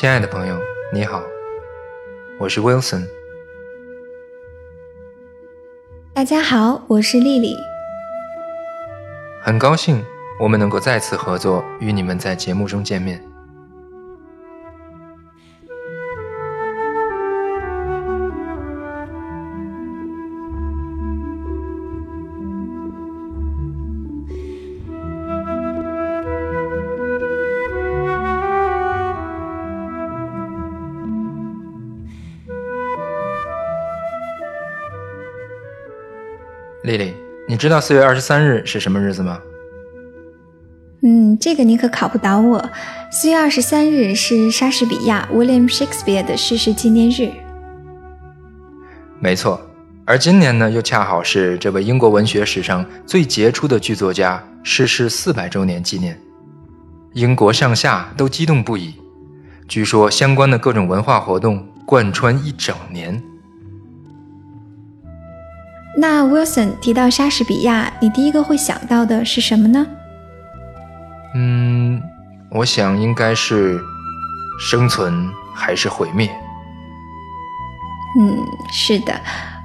亲爱的朋友，你好，我是 Wilson。大家好，我是丽丽。很高兴我们能够再次合作，与你们在节目中见面。知道四月二十三日是什么日子吗？嗯，这个你可考不倒我。四月二十三日是莎士比亚 William Shakespeare 的逝世纪念日。没错，而今年呢，又恰好是这位英国文学史上最杰出的剧作家逝世四百周年纪念，英国上下都激动不已。据说相关的各种文化活动贯穿一整年。那 Wilson 提到莎士比亚，你第一个会想到的是什么呢？嗯，我想应该是生存还是毁灭。嗯，是的，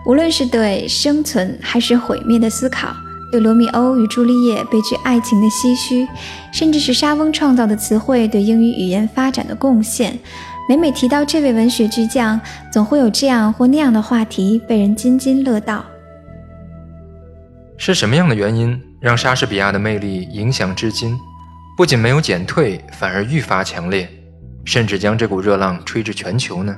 无论是对生存还是毁灭的思考，对罗密欧与朱丽叶悲剧爱情的唏嘘，甚至是莎翁创造的词汇对英语语言发展的贡献，每每提到这位文学巨匠，总会有这样或那样的话题被人津津乐道。是什么样的原因让莎士比亚的魅力影响至今？不仅没有减退，反而愈发强烈，甚至将这股热浪吹至全球呢？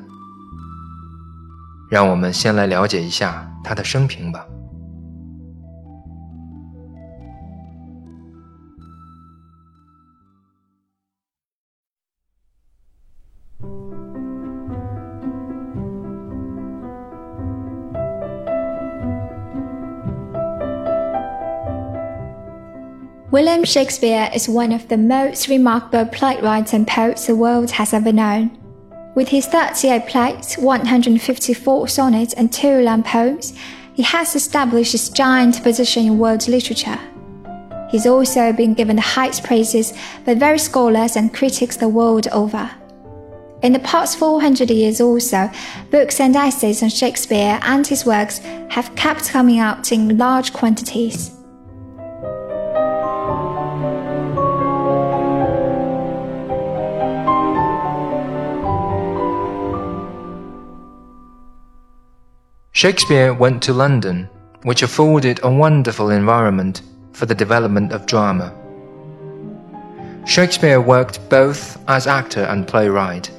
让我们先来了解一下他的生平吧。William Shakespeare is one of the most remarkable playwrights and poets the world has ever known. With his 38 plays, 154 sonnets, and two long poems, he has established his giant position in world literature. He's also been given the highest praises by various scholars and critics the world over. In the past 400 years or so, books and essays on Shakespeare and his works have kept coming out in large quantities. Shakespeare went to London, which afforded a wonderful environment for the development of drama. Shakespeare worked both as actor and playwright.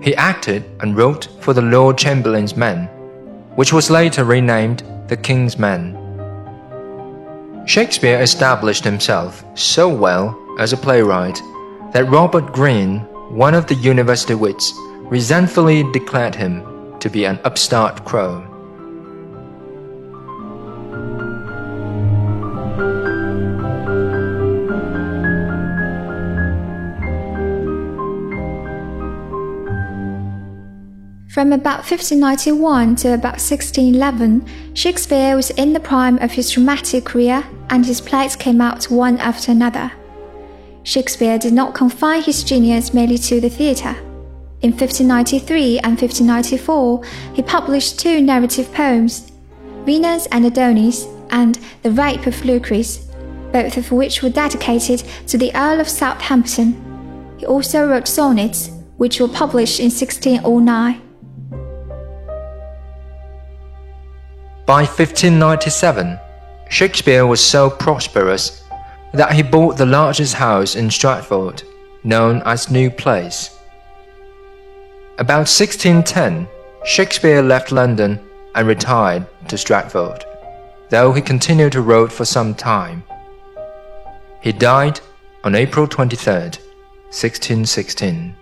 He acted and wrote for the Lord Chamberlain's Men, which was later renamed the King's Men. Shakespeare established himself so well as a playwright that Robert Greene, one of the university wits, resentfully declared him to be an upstart crow. From about 1591 to about 1611, Shakespeare was in the prime of his dramatic career and his plays came out one after another. Shakespeare did not confine his genius merely to the theatre. In 1593 and 1594, he published two narrative poems, Venus and Adonis and The Rape of Lucrece, both of which were dedicated to the Earl of Southampton. He also wrote sonnets, which were published in 1609. By 1597, Shakespeare was so prosperous that he bought the largest house in Stratford, known as New Place. About 1610, Shakespeare left London and retired to Stratford, though he continued to write for some time. He died on April 23, 1616.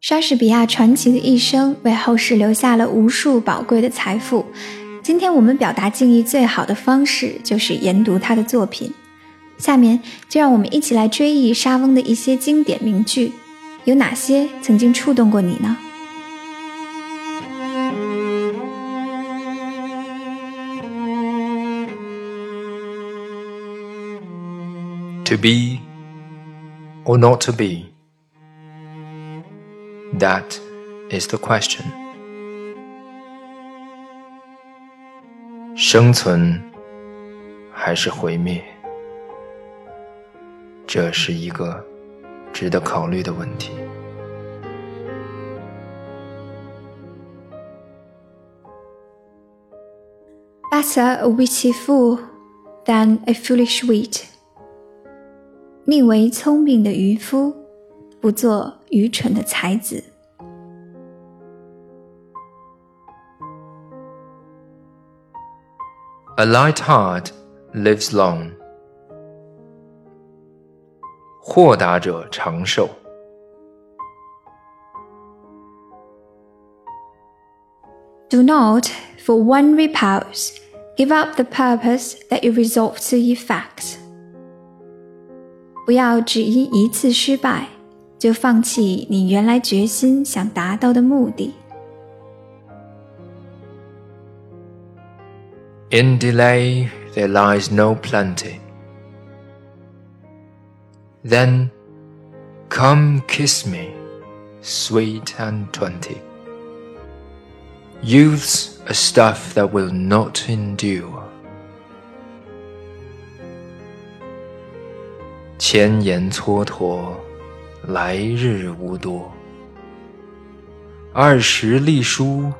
莎士比亚传奇的一生为后世留下了无数宝贵的财富。今天我们表达敬意最好的方式就是研读他的作品。下面就让我们一起来追忆莎翁的一些经典名句有哪些曾经触动过你呢？To be or not to be? That is the question. 生存还是毁灭？这是一个值得考虑的问题。Better a witty fool than a foolish wit。宁为聪明的渔夫，不做愚蠢的才子。A light heart lives long. 豁达者长寿。Do not, for one repulse, give up the purpose that you resolve to effect. 不要只因一次失败，就放弃你原来决心想达到的目的。 In delay there lies no plenty. Then come kiss me, sweet and twenty. Youth's a stuff that will not endure. 千言蹉跎，来日无多。二十隶书，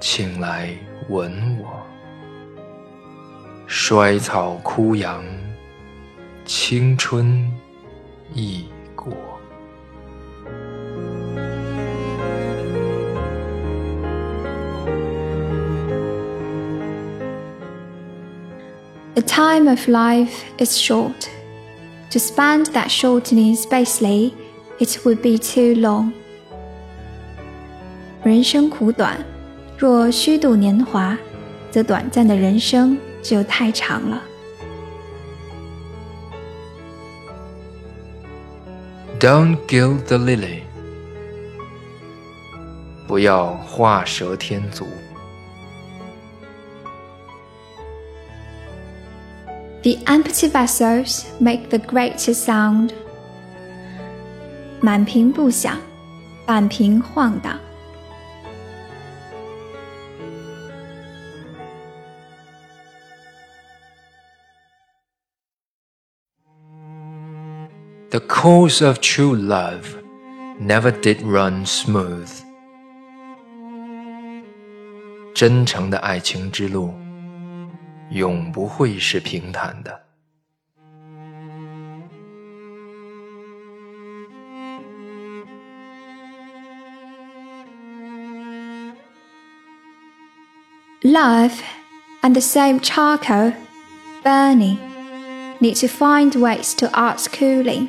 请来吻我。 衰草枯杨，青春。易过。The time of life is short. To spend that shortness basely, it would be too long. 人生苦短，若虚度年华，则短暂的人生就太长了。Don't gild the lily，不要画蛇添足。The empty vessels make the greatest sound。满瓶不响，半瓶晃荡。 The course of true love never did run smooth. 真诚的爱情之路，永不会是平坦的。Love and the same charcoal burning need to find ways to ask cooling.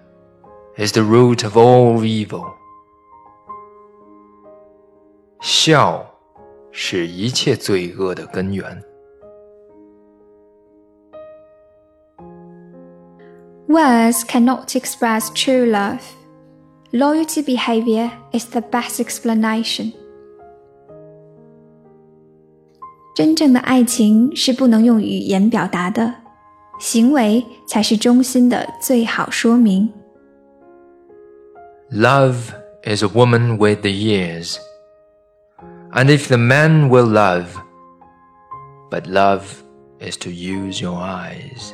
is the root of all evil. 笑是一切罪恶的根源。Words cannot express true love. Loyalty behavior is the best explanation. 真正的爱情是不能用语言表达的，行为才是忠心的最好说明。 Love is a woman with the years. And if the man will love, but love is to use your eyes.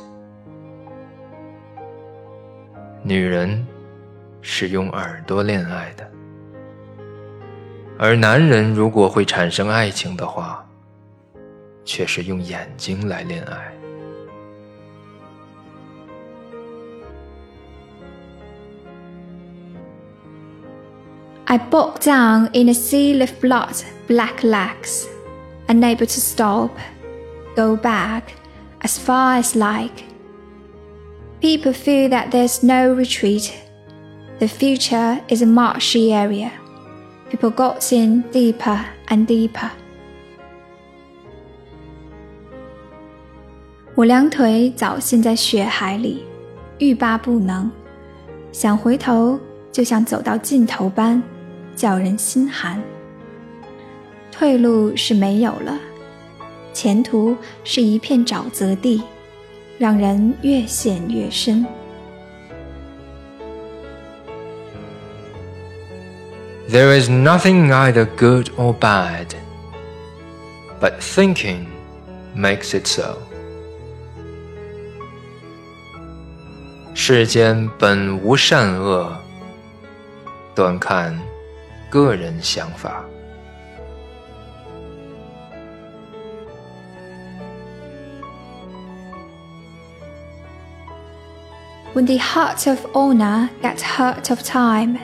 女人是用耳朵恋爱的。 而男人如果会产生爱情的话，却是用眼睛来恋爱。 I bogged down in a sea of blood, black legs, unable to stop, go back as far as like. People feel that there's no retreat. The future is a marshy area. People got in deeper and deeper. 我两腿早陷在血海里，欲罢不能，想回头就像走到尽头般。 叫人心寒。退路是没有了，前途是一片沼泽地，让人越陷越深。There is nothing either good or bad, but thinking makes it so. 世间本无善恶，端看。个人想法。When the heart of honor gets hurt of time,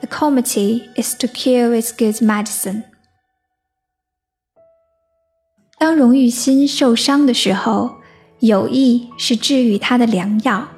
the comedy is to cure its good medicine. 当荣誉心受伤的时候，友谊是治愈它的良药。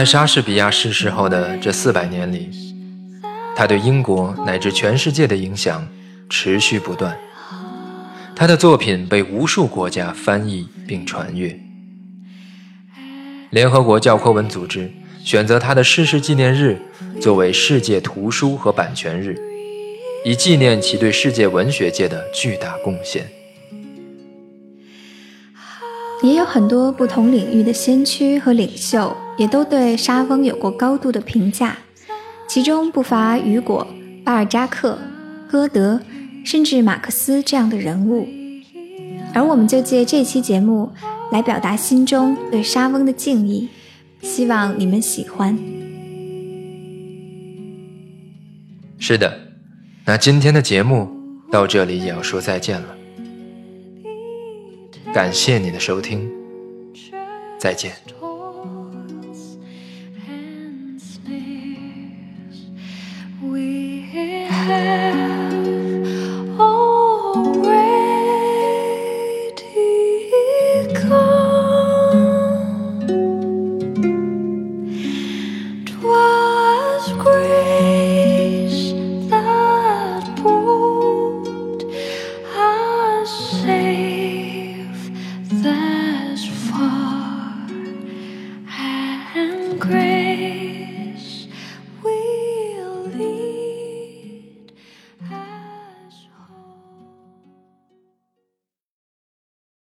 在莎士比亚逝世后的这四百年里，他对英国乃至全世界的影响持续不断。他的作品被无数国家翻译并传阅。联合国教科文组织选择他的逝世纪念日作为世界图书和版权日，以纪念其对世界文学界的巨大贡献。也有很多不同领域的先驱和领袖，也都对沙翁有过高度的评价，其中不乏雨果、巴尔扎克、歌德，甚至马克思这样的人物。而我们就借这期节目来表达心中对沙翁的敬意，希望你们喜欢。是的，那今天的节目到这里也要说再见了。感谢你的收听，再见。